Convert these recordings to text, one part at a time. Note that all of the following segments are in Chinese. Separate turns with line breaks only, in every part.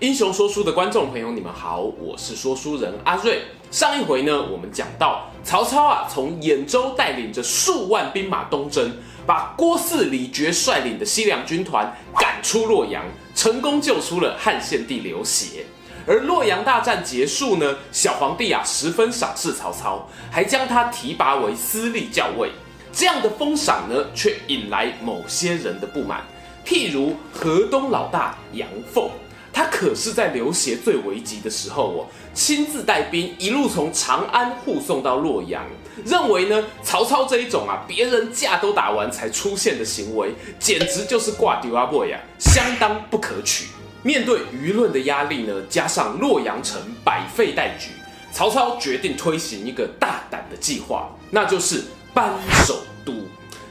英雄说书的观众朋友，你们好，我是说书人阿瑞。上一回呢，我们讲到曹操啊，从兖州带领着数万兵马东征，把郭汜、李傕率领的西凉军团赶出洛阳，成功救出了汉献帝刘协。而洛阳大战结束呢，小皇帝啊十分赏识曹操，还将他提拔为司隶校尉。这样的封赏呢，却引来某些人的不满，譬如河东老大杨凤。他可是在刘协最危急的时候哦，亲自带兵一路从长安护送到洛阳，认为呢，曹操这一种啊，别人架都打完才出现的行为，简直就是挂丢阿 boy 呀，相当不可取。面对舆论的压力呢，加上洛阳城百废待举，曹操决定推行一个大胆的计划，那就是搬首都，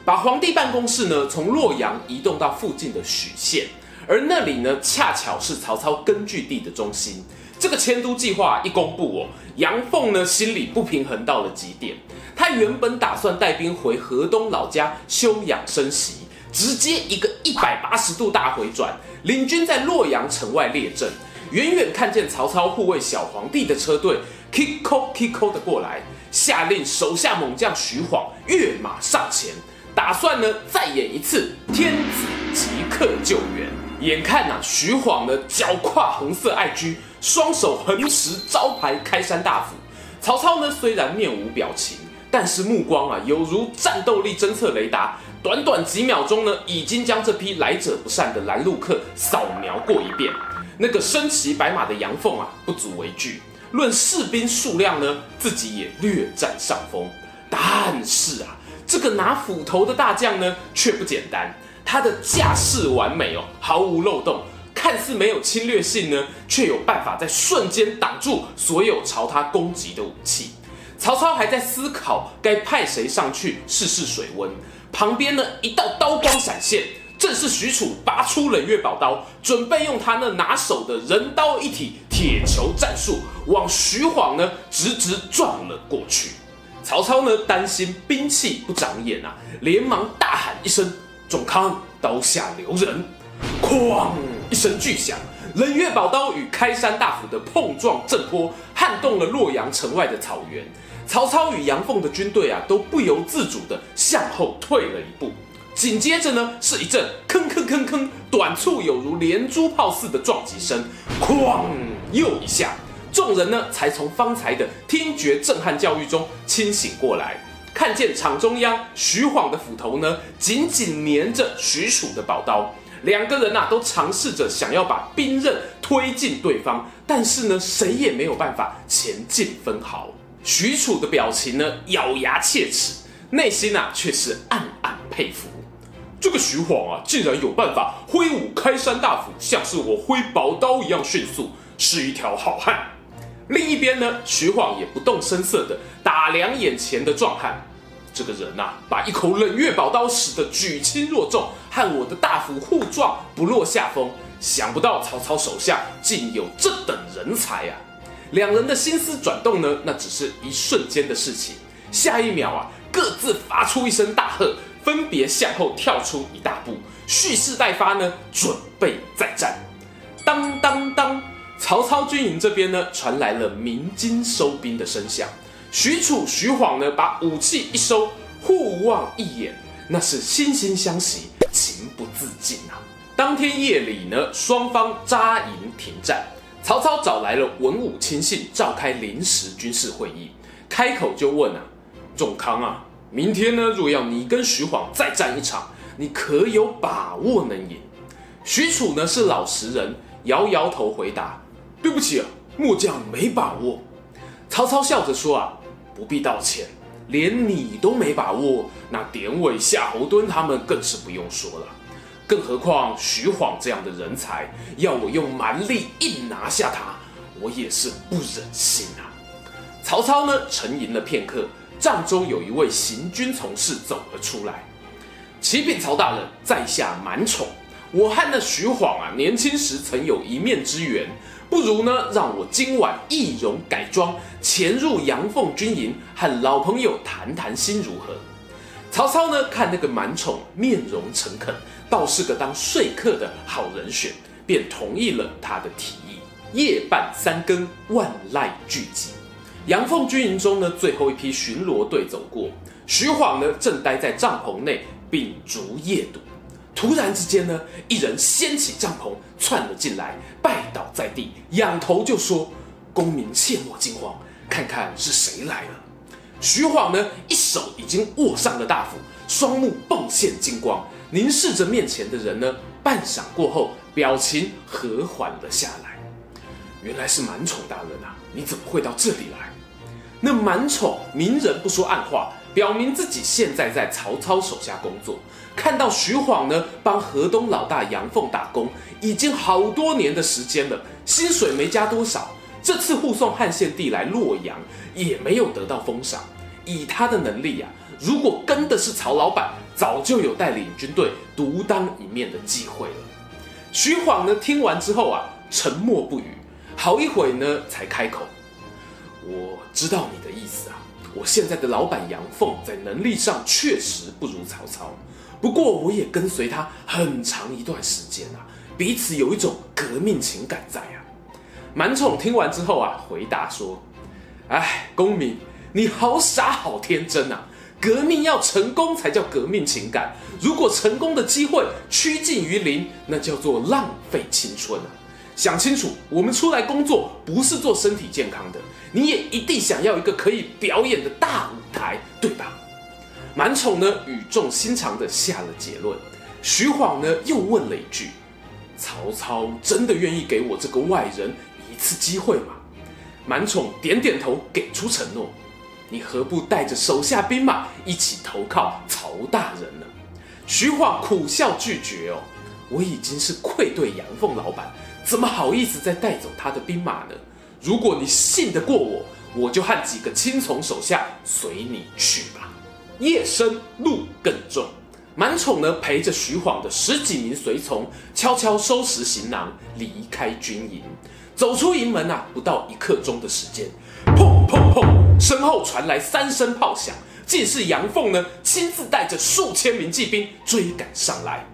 把皇帝办公室呢从洛阳移动到附近的许县。而那里呢，恰巧是曹操根据地的中心。这个迁都计划一公布哦，杨凤呢心里不平衡到了极点。他原本打算带兵回河东老家休养生息，直接一个一百八十度大回转，领军在洛阳城外列阵。远远看见曹操护卫小皇帝的车队，kiko kiko 的过来，下令手下猛将徐晃跃马上前，打算呢再演一次天子即刻救援。眼看呐、啊，徐晃呢，脚跨红色爱驹，双手横持招牌开山大斧。曹操呢，虽然面无表情，但是目光啊，犹如战斗力侦测雷达，短短几秒钟呢，已经将这批来者不善的拦路客扫描过一遍。那个身骑白马的杨凤啊，不足为惧。论士兵数量呢，自己也略占上风。但是啊，这个拿斧头的大将呢，却不简单。他的架势完美哦，毫无漏洞，看似没有侵略性呢，却有办法在瞬间挡住所有朝他攻击的武器。曹操还在思考该派谁上去试试水温，旁边呢一道刀光闪现，正是许褚拔出冷月宝刀，准备用他那拿手的人刀一体铁球战术往徐晃呢直直撞了过去。曹操呢担心兵器不长眼啊，连忙大喊一声。仲康，刀下留人！哐一声巨响，冷月宝刀与开山大斧的碰撞震波，撼动了洛阳城外的草原。曹操与杨凤的军队啊，都不由自主地向后退了一步。紧接着呢，是一阵吭吭吭吭，短促有如连珠炮似的撞击声。哐，又一下，众人呢，才从方才的听觉震撼教育中清醒过来。看见场中央徐晃的斧头呢，紧紧粘着许褚的宝刀，两个人呐、啊、都尝试着想要把兵刃推进对方，但是呢，谁也没有办法前进分毫。许褚的表情呢，咬牙切齿，内心、啊、却是暗暗佩服。这个徐晃啊，竟然有办法挥舞开山大斧，像是我挥宝刀一样迅速，是一条好汉。另一边呢，徐晃也不动声色地打量眼前的壮汉。这个人呐、啊，把一口冷月宝刀使得举轻若重，和我的大斧互撞不落下风。想不到曹操手下竟有这等人才啊！两人的心思转动呢，那只是一瞬间的事情。下一秒啊，各自发出一声大喝，分别向后跳出一大步，蓄势待发呢，准备再战。当当当，曹操军营这边呢，传来了鸣金收兵的声响。许褚、徐晃呢，把武器一收，互望一眼，那是惺惺相惜，情不自禁啊。当天夜里呢，双方扎营停战。曹操找来了文武亲信，召开临时军事会议，开口就问啊：“仲康啊，明天呢，若要你跟徐晃再战一场，你可有把握能赢？”许褚呢是老实人，摇摇头回答：“对不起啊，末将没把握。”曹操笑着说：“啊，不必道歉，连你都没把握，那典韦、夏侯惇他们更是不用说了。更何况徐晃这样的人才，要我用蛮力硬拿下他，我也是不忍心啊。”曹操呢沉吟了片刻，帐中有一位行军从事走了出来。启禀曹大人，在下满宠，我和那徐晃啊，年轻时曾有一面之缘，不如呢，让我今晚易容改装，潜入阳凤军营，和老朋友谈谈心如何？曹操呢，看那个满宠面容诚恳，倒是个当说客的好人选，便同意了他的提议。夜半三更，万籁俱寂。阳凤军营中呢，最后一批巡逻队走过，徐晃呢，正待在帐篷内秉烛夜读。突然之间呢，一人掀起帐篷窜了进来，拜倒在地，仰头就说：“公明切莫惊慌，看看是谁来了。”徐晃呢，一手已经握上了大斧，双目迸现金光，凝视着面前的人呢，半晌过后，表情和缓了下来。原来是满宠大人啊，你怎么会到这里来？那满宠明人不说暗话，表明自己现在在曹操手下工作。看到徐晃呢，帮河东老大杨凤打工，已经好多年的时间了，薪水没加多少。这次护送汉献帝来洛阳，也没有得到封赏。以他的能力、啊，如果跟的是曹老板，早就有带领军队独当一面的机会了。徐晃呢，听完之后啊，沉默不语，好一会呢，才开口：“我知道你的意思啊，我现在的老板杨凤在能力上确实不如曹操，不过我也跟随他很长一段时间啊，彼此有一种革命情感在啊。”满宠听完之后啊，回答说：“哎，公明，你好傻好天真啊！革命要成功才叫革命情感，如果成功的机会趋近于零，那叫做浪费青春啊！想清楚，我们出来工作不是做身体健康的，你也一定想要一个可以表演的大舞台，对吧？”满宠呢，语重心长地下了结论。徐晃呢，又问了一句：“曹操真的愿意给我这个外人？”一次机会吗，满宠点点头，给出承诺。你何不带着手下兵马一起投靠曹大人呢？徐晃苦笑拒绝哦，我已经是愧对杨凤老板，怎么好意思再带走他的兵马呢？如果你信得过我，我就和几个亲从手下随你去吧。夜深路更重，满宠呢，陪着徐晃的十几名随从，悄悄收拾行囊，离开军营。走出营门啊，不到一刻钟的时间，砰砰砰，身后传来三声炮响，竟是杨凤呢亲自带着数千名骑兵追赶上来。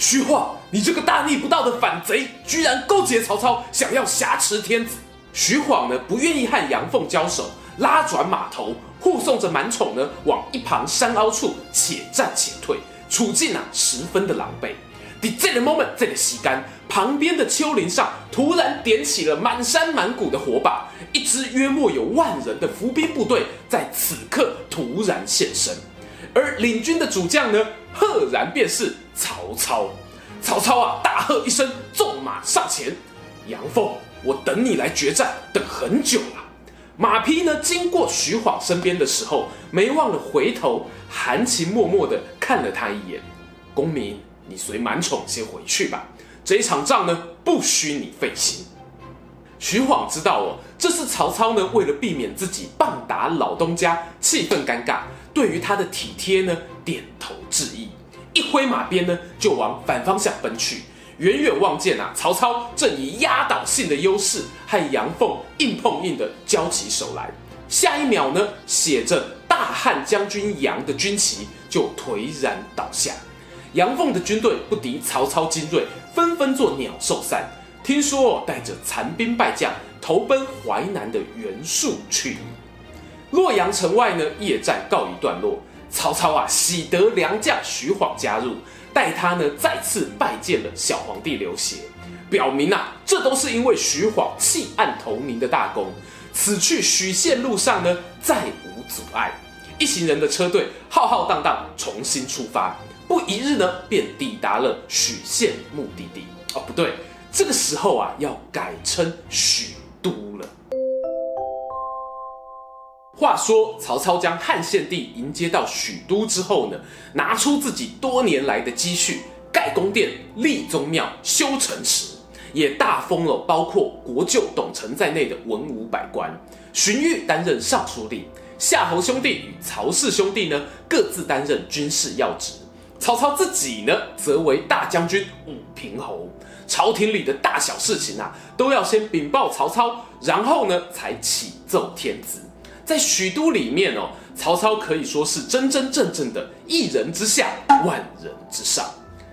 徐晃，你这个大逆不道的反贼，居然勾结曹操，想要挟持天子。徐晃呢不愿意和杨凤交手，拉转马头，护送着满宠呢往一旁山凹处且战且退，处境啊十分的狼狈。在这个 moment，这个时间，旁边的丘陵上突然点起了满山满谷的火把，一支约莫有万人的伏兵部队在此刻突然现身，而领军的主将呢，赫然便是曹操。曹操啊，大喝一声，纵马上前。杨凤，我等你来决战，等很久了。马匹呢，经过徐晃身边的时候，没忘了回头，含情脉脉地看了他一眼。公明。你随满宠先回去吧，这一场仗呢，不需你费心。徐晃知道哦，这是曹操呢，为了避免自己棒打老东家，气氛尴尬，对于他的体贴呢，点头致意，一挥马鞭呢，就往反方向奔去。远远望见啊，曹操正以压倒性的优势和杨凤硬碰硬的交起手来。下一秒呢，写着大汉将军杨的军旗就颓然倒下。杨凤的军队不敌曹操精锐，纷纷作鸟兽散。听说带着残兵败将投奔淮南的袁术去。洛阳城外呢，夜战告一段落。曹操啊，喜得良将徐晃加入，待他呢再次拜见了小皇帝刘协，表明啊，这都是因为徐晃弃暗投明的大功。此去许县路上呢，再无阻碍。一行人的车队浩浩荡荡重新出发。不一日呢，便抵达了许县目的地。哦，不对，这个时候啊，要改称许都了。话说曹操将汉献帝迎接到许都之后呢，拿出自己多年来的积蓄，盖宫殿、立宗庙、修城池，也大封了包括国舅董承在内的文武百官。荀彧担任尚书令，夏侯兄弟与曹氏兄弟呢，各自担任军事要职。曹操自己呢，则为大将军、武平侯。朝廷里的大小事情啊，都要先禀报曹操，然后呢，才启奏天子。在许都里面哦，曹操可以说是真真正正的一人之下，万人之上。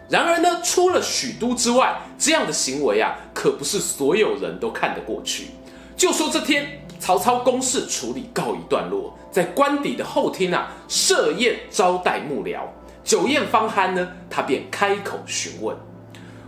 然而呢，除了许都之外，这样的行为啊，可不是所有人都看得过去。就说这天，曹操公事处理告一段落，在官邸的后厅啊，设宴招待幕僚。酒宴方酣呢，他便开口询问：“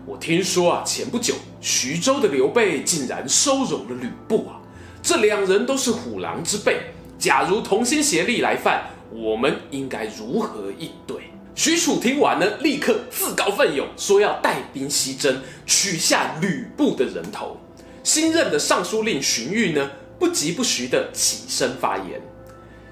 我听说啊，前不久徐州的刘备竟然收容了吕布啊，这两人都是虎狼之辈，假如同心协力来犯，我们应该如何应对？”许褚听完呢，立刻自告奋勇，说要带兵西征，取下吕布的人头。新任的尚书令荀彧呢，不疾不徐地起身发言：“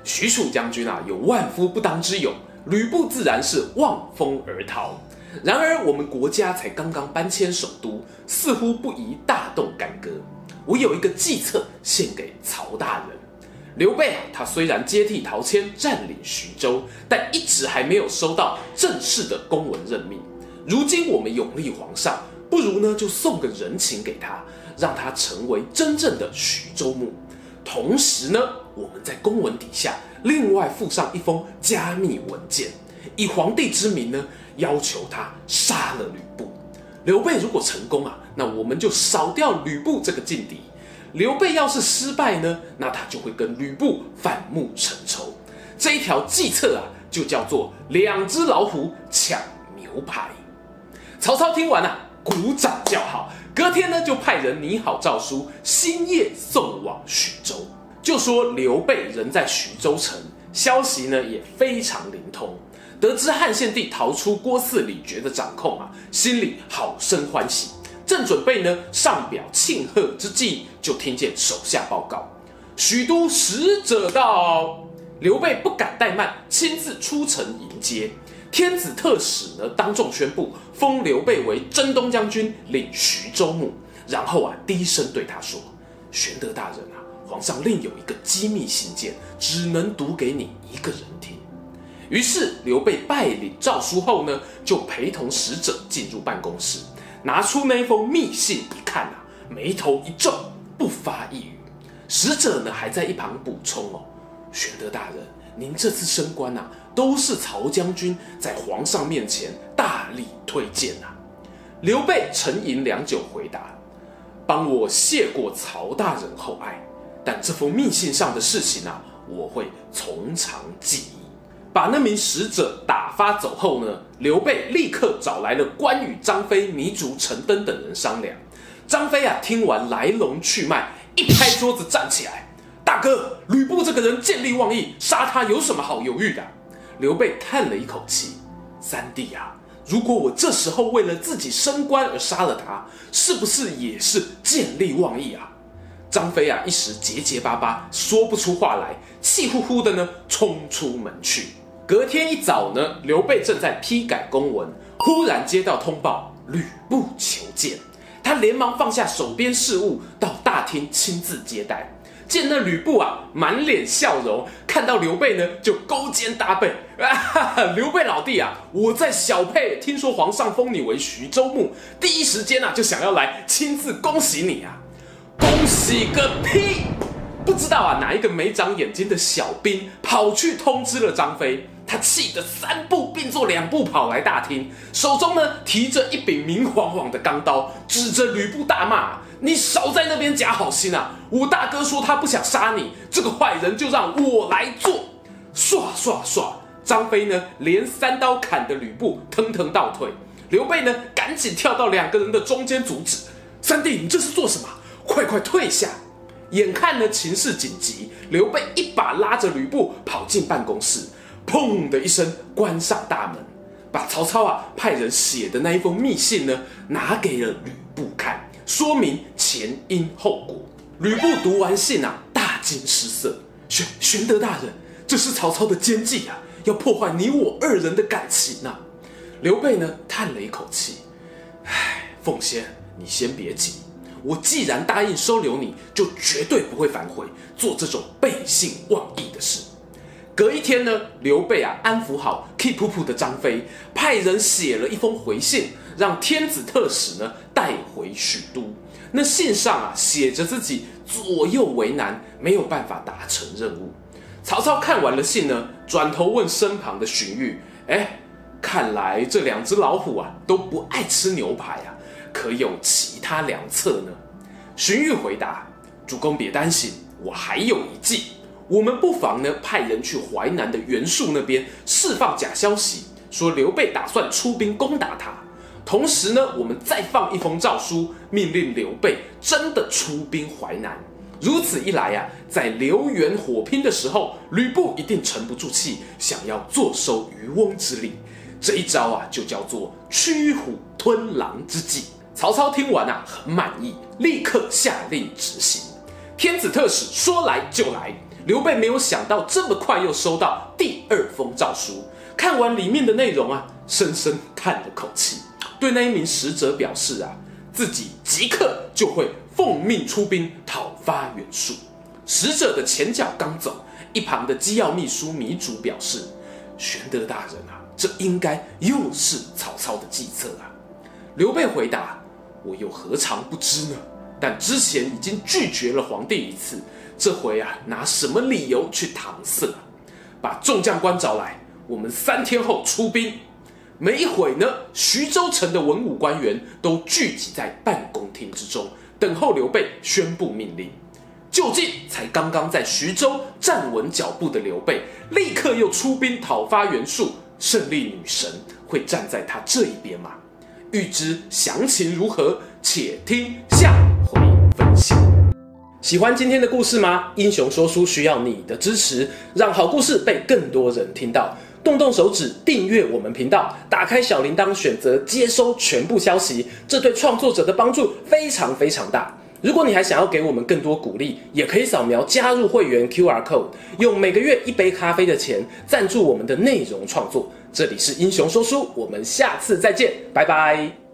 许褚将军啊，有万夫不当之勇。”吕布自然是望风而逃，然而我们国家才刚刚搬迁首都，似乎不宜大动干戈。我有一个计策献给曹大人。刘备啊，他虽然接替陶谦占领徐州，但一直还没有收到正式的公文任命。如今我们永立皇上，不如呢就送个人情给他，让他成为真正的徐州牧。同时呢，我们在公文底下。另外附上一封加密文件，以皇帝之名呢，要求他杀了吕布。刘备如果成功啊，那我们就扫掉吕布这个劲敌；刘备要是失败呢，那他就会跟吕布反目成仇。这一条计策啊，就叫做两只老虎抢牛排。曹操听完啊，鼓掌叫好，隔天呢就派人拟好诏书，星夜送往徐州。就说刘备人在徐州城，消息呢也非常灵通。得知汉献帝逃出郭汜李傕的掌控啊，心里好生欢喜。正准备呢上表庆贺之际，就听见手下报告：许都使者到。刘备不敢怠慢，亲自出城迎接。天子特使呢当众宣布，封刘备为征东将军，领徐州牧。然后啊低声对他说：“玄德大人啊。”皇上另有一个机密信件，只能读给你一个人听。于是刘备拜领诏书后呢，就陪同使者进入办公室，拿出那封密信一看啊，眉头一皱，不发一语。使者呢还在一旁补充哦：“玄德大人，您这次升官啊，都是曹将军在皇上面前大力推荐啊。”刘备沉吟良久，回答：“帮我谢过曹大人厚爱。”但这封密信上的事情啊，我会从长计议。把那名使者打发走后呢，刘备立刻找来了关羽、张飞、糜竺、陈登等人商量。张飞啊，听完来龙去脉，一拍桌子站起来：“大哥，吕布这个人见利忘义，杀他有什么好犹豫的？”刘备叹了一口气：“三弟啊，如果我这时候为了自己升官而杀了他，是不是也是见利忘义啊？”张飞啊，一时结结巴巴，说不出话来，气呼呼的呢，冲出门去。隔天一早呢，刘备正在批改公文，忽然接到通报，吕布求见。他连忙放下手边事务，到大厅亲自接待。见那吕布啊，满脸笑容，看到刘备呢，就勾肩搭背。啊哈哈，刘备老弟啊，我在小沛听说皇上封你为徐州牧，第一时间啊，就想要来亲自恭喜你啊。恭喜个屁！不知道啊，哪一个没长眼睛的小兵跑去通知了张飞，他气得三步并作两步跑来大厅，手中呢提着一柄明晃晃的钢刀，指着吕布大骂：“你少在那边假好心啊！我大哥说他不想杀你，这个坏人就让我来做。”唰唰唰，张飞呢连三刀砍得吕布腾腾倒退，刘备呢赶紧跳到两个人的中间阻止：“三弟，你这是做什么？”快快退下！眼看呢情势紧急，刘备一把拉着吕布跑进办公室，砰的一声关上大门，把曹操啊派人写的那一封密信呢拿给了吕布看，说明前因后果。吕布读完信啊，大惊失色：“玄玄德大人，这是曹操的奸计啊，要破坏你我二人的感情啊！”刘备呢叹了一口气：“唉，奉先，你先别急。”我既然答应收留你，就绝对不会反悔，做这种背信忘义的事。隔一天呢，刘备啊安抚好气噗噗的张飞，派人写了一封回信，让天子特使呢带回许都。那信上啊写着自己左右为难，没有办法达成任务。曹操看完了信呢，转头问身旁的荀彧：“哎，看来这两只老虎啊都不爱吃牛排啊，可有其他良策呢？”荀彧回答：“主公别担心，我还有一计。我们不妨呢派人去淮南的袁术那边释放假消息，说刘备打算出兵攻打他。”同时呢，我们再放一封诏书，命令刘备真的出兵淮南。如此一来、啊，在刘袁火拼的时候，吕布一定沉不住气，想要坐收渔翁之利。这一招啊，就叫做驱虎吞狼之计。曹操听完啊，很满意，立刻下令执行。天子特使说来就来，刘备没有想到这么快又收到第二封诏书，看完里面的内容啊，深深叹了口气。对那一名使者表示啊，自己即刻就会奉命出兵讨伐袁术。使者的前脚刚走，一旁的机要秘书糜竺表示：“玄德大人啊，这应该又是曹操的计策啊。”刘备回答：“我又何尝不知呢？但之前已经拒绝了皇帝一次，这回啊，拿什么理由去搪塞？把众将官找来，我们三天后出兵。”没一会呢，徐州城的文武官员都聚集在办公厅之中，等候刘备宣布命令。就近才刚刚在徐州站稳脚步的刘备，立刻又出兵讨伐袁术，胜利女神会站在他这一边吗？欲知详情如何，且听下回分晓。喜欢今天的故事吗？英雄说书需要你的支持，让好故事被更多人听到。动动手指订阅我们频道，打开小铃铛，选择接收全部消息，这对创作者的帮助非常非常大。如果你还想要给我们更多鼓励，也可以扫描加入会员 QR code，用每个月一杯咖啡的钱赞助我们的内容创作。这里是英雄说书，我们下次再见，拜拜。